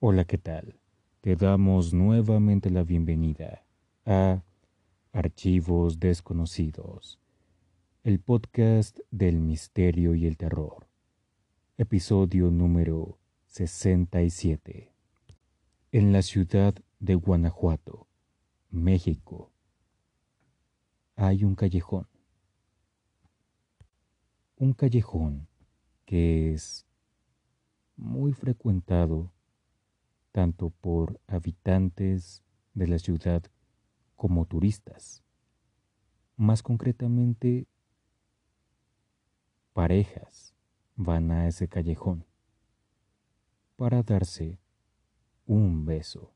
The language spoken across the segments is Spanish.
Hola, ¿qué tal? Te damos nuevamente la bienvenida a Archivos Desconocidos, el podcast del misterio y el terror, episodio número 67. En la ciudad de Guanajuato, México, hay un callejón. Un callejón que es muy frecuentado tanto por habitantes de la ciudad como turistas. Más concretamente, parejas van a ese callejón para darse un beso.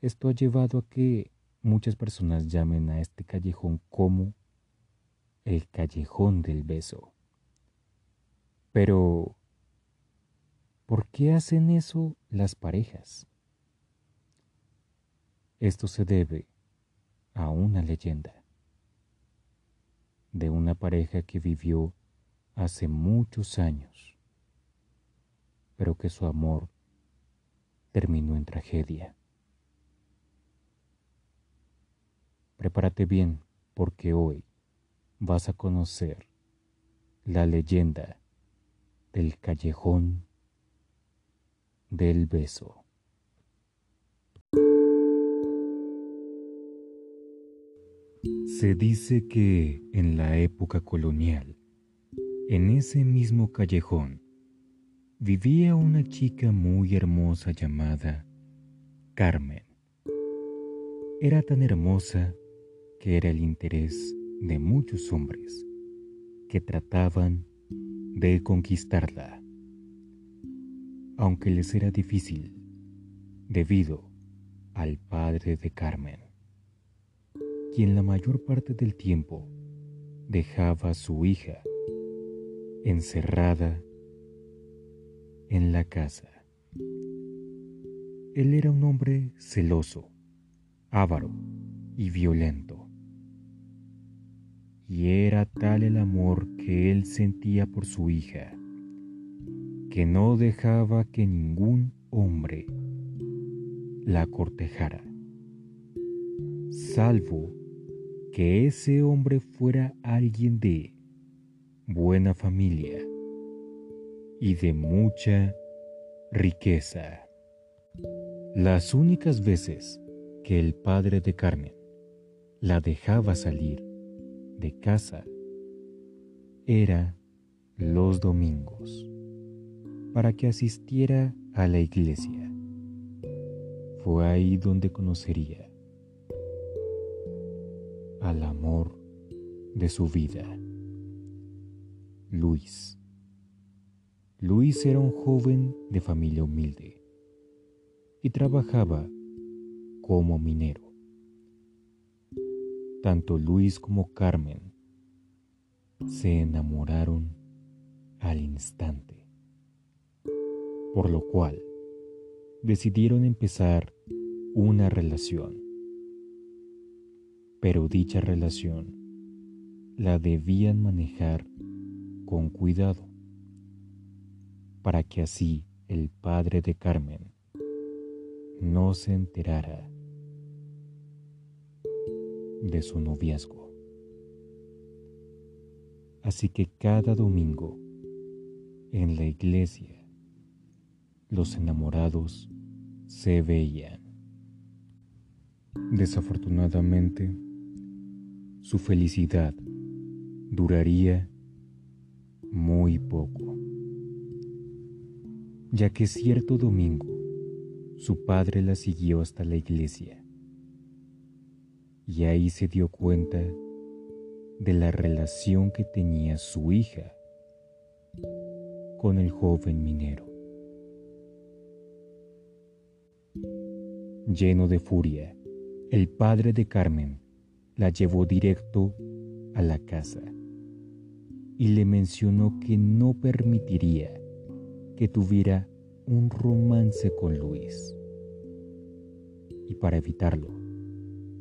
Esto ha llevado a que muchas personas llamen a este callejón como el callejón del beso. Pero ¿Por qué hacen eso las parejas? Esto se debe a una leyenda de una pareja que vivió hace muchos años, pero que su amor terminó en tragedia. Prepárate bien porque hoy vas a conocer la leyenda del callejón del beso. Se dice que en la época colonial, en ese mismo callejón, vivía una chica muy hermosa llamada Carmen. Era tan hermosa que era el interés de muchos hombres que trataban de conquistarla aunque les era difícil, debido al padre de Carmen, quien la mayor parte del tiempo dejaba a su hija encerrada en la casa. Él era un hombre celoso, avaro y violento. Y era tal el amor que él sentía por su hija que no dejaba que ningún hombre la cortejara, salvo que ese hombre fuera alguien de buena familia y de mucha riqueza. Las únicas veces que el padre de Carmen la dejaba salir de casa era los domingos para que asistiera a la iglesia. Fue ahí donde conocería al amor de su vida, Luis. Luis era un joven de familia humilde y trabajaba como minero. Tanto Luis como Carmen se enamoraron al instante por lo cual decidieron empezar una relación. Pero dicha relación la debían manejar con cuidado, para que así el padre de Carmen no se enterara de su noviazgo. Así que cada domingo en la iglesia los enamorados se veían. Desafortunadamente, su felicidad duraría muy poco, ya que cierto domingo su padre la siguió hasta la iglesia y ahí se dio cuenta de la relación que tenía su hija con el joven minero. Lleno de furia, el padre de Carmen la llevó directo a la casa y le mencionó que no permitiría que tuviera un romance con Luis. Y para evitarlo,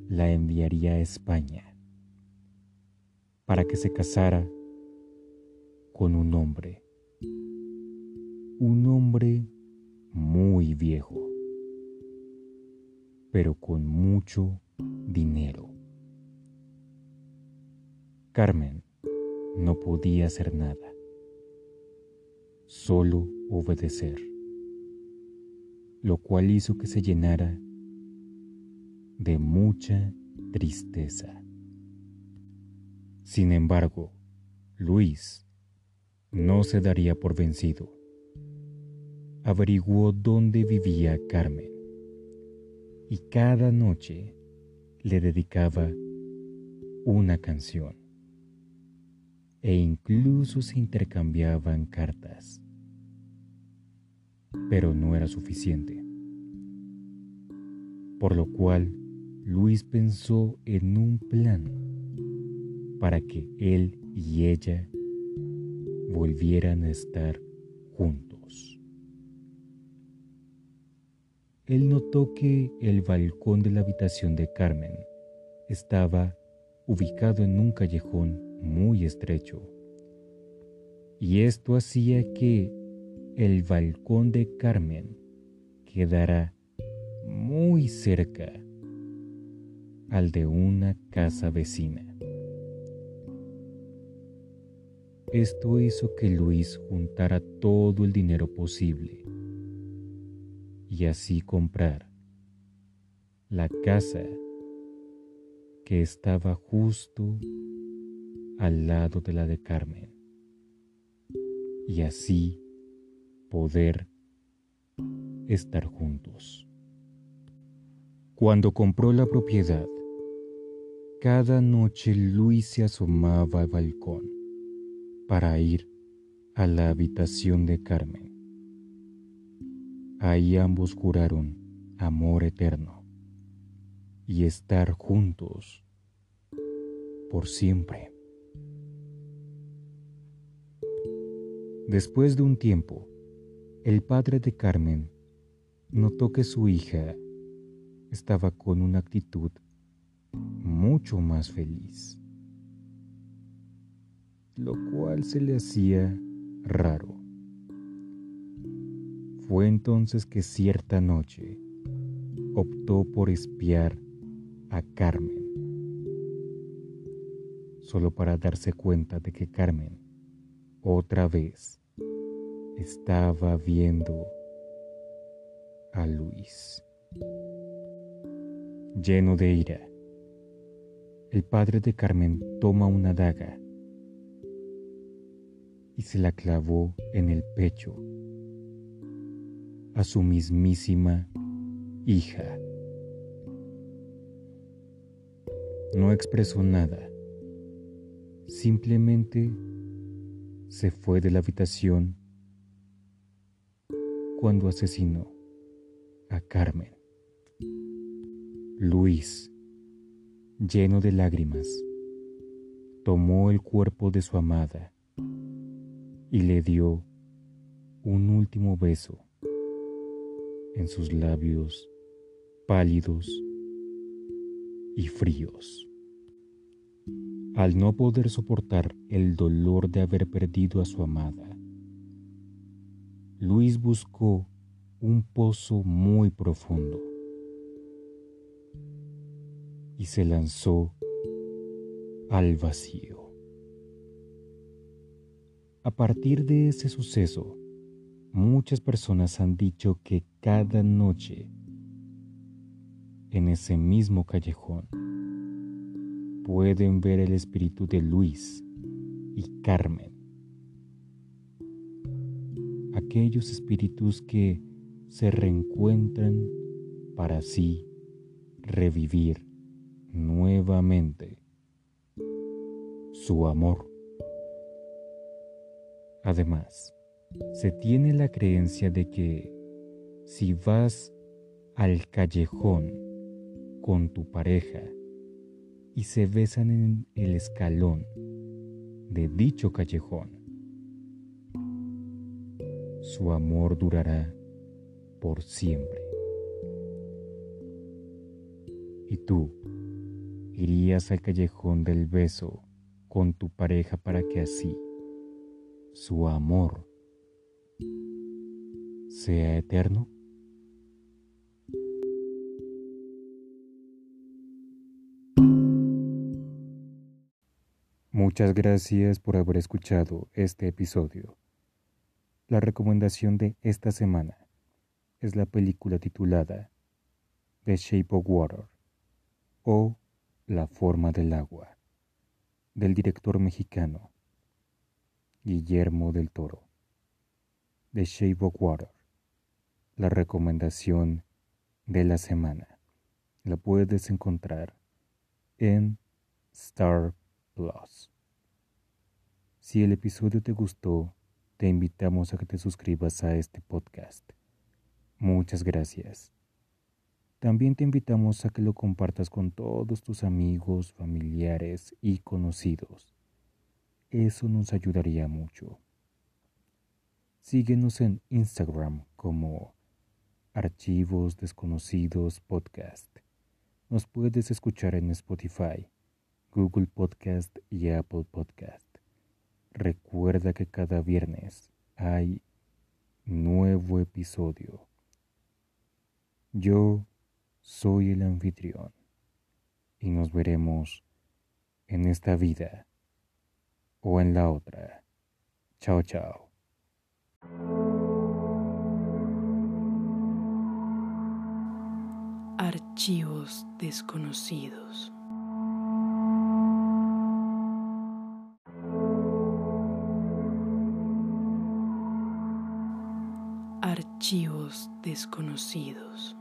la enviaría a España para que se casara con un hombre, un hombre muy viejo, pero con mucho dinero. Carmen no podía hacer nada, solo obedecer, lo cual hizo que se llenara de mucha tristeza. Sin embargo, Luis no se daría por vencido. Averiguó dónde vivía Carmen y cada noche le dedicaba una canción e incluso se intercambiaban cartas. Pero no era suficiente. Por lo cual Luis pensó en un plan para que él y ella volvieran a estar juntos. Él notó que el balcón de la habitación de Carmen estaba ubicado en un callejón muy estrecho, y esto hacía que el balcón de Carmen quedara muy cerca al de una casa vecina. Esto hizo que Luis juntara todo el dinero posible y así comprar la casa que estaba justo al lado de la de Carmen y así poder estar juntos. Cuando compró la propiedad, cada noche Luis se asomaba al balcón para ir a la habitación de Carmen. Ahí ambos juraron amor eterno y estar juntos por siempre. Después de un tiempo, el padre de Carmen notó que su hija estaba con una actitud mucho más feliz, lo cual se le hacía raro. Fue entonces que cierta noche optó por espiar a Carmen, solo para darse cuenta de que Carmen otra vez estaba viendo a Luis. Lleno de ira, el padre de Carmen toma una daga y se la clavó en el pecho a su mismísima hija. No expresó nada, simplemente se fue de la habitación cuando asesinó a Carmen. Luis, lleno de lágrimas, tomó el cuerpo de su amada y le dio un último beso en sus labios pálidos y fríos. Al no poder soportar el dolor de haber perdido a su amada, Luis buscó un pozo muy profundo y se lanzó al vacío. A partir de ese suceso, muchas personas han dicho que cada noche en ese mismo callejón pueden ver el espíritu de Luis y Carmen. Aquellos espíritus que se reencuentran para así revivir nuevamente su amor. Además, se tiene la creencia de que si vas al callejón con tu pareja y se besan en el escalón de dicho callejón, su amor durará por siempre. Y tú irías al callejón del beso con tu pareja para que así su amor sea eterno. Muchas gracias por haber escuchado este episodio. La recomendación de esta semana es la película titulada The Shape of Water o La forma del agua del director mexicano Guillermo del Toro. The Shape of Water la recomendación de la semana. La puedes encontrar en Star Plus. Si el episodio te gustó, te invitamos a que te suscribas a este podcast. Muchas gracias. También te invitamos a que lo compartas con todos tus amigos, familiares y conocidos. Eso nos ayudaría mucho. Síguenos en Instagram como Archivos Desconocidos Podcast. Nos puedes escuchar en Spotify, Google Podcast y Apple Podcast. Recuerda que cada viernes hay nuevo episodio. Yo soy el anfitrión y nos veremos en esta vida o en la otra. Chao, chao. Archivos desconocidos. Archivos desconocidos.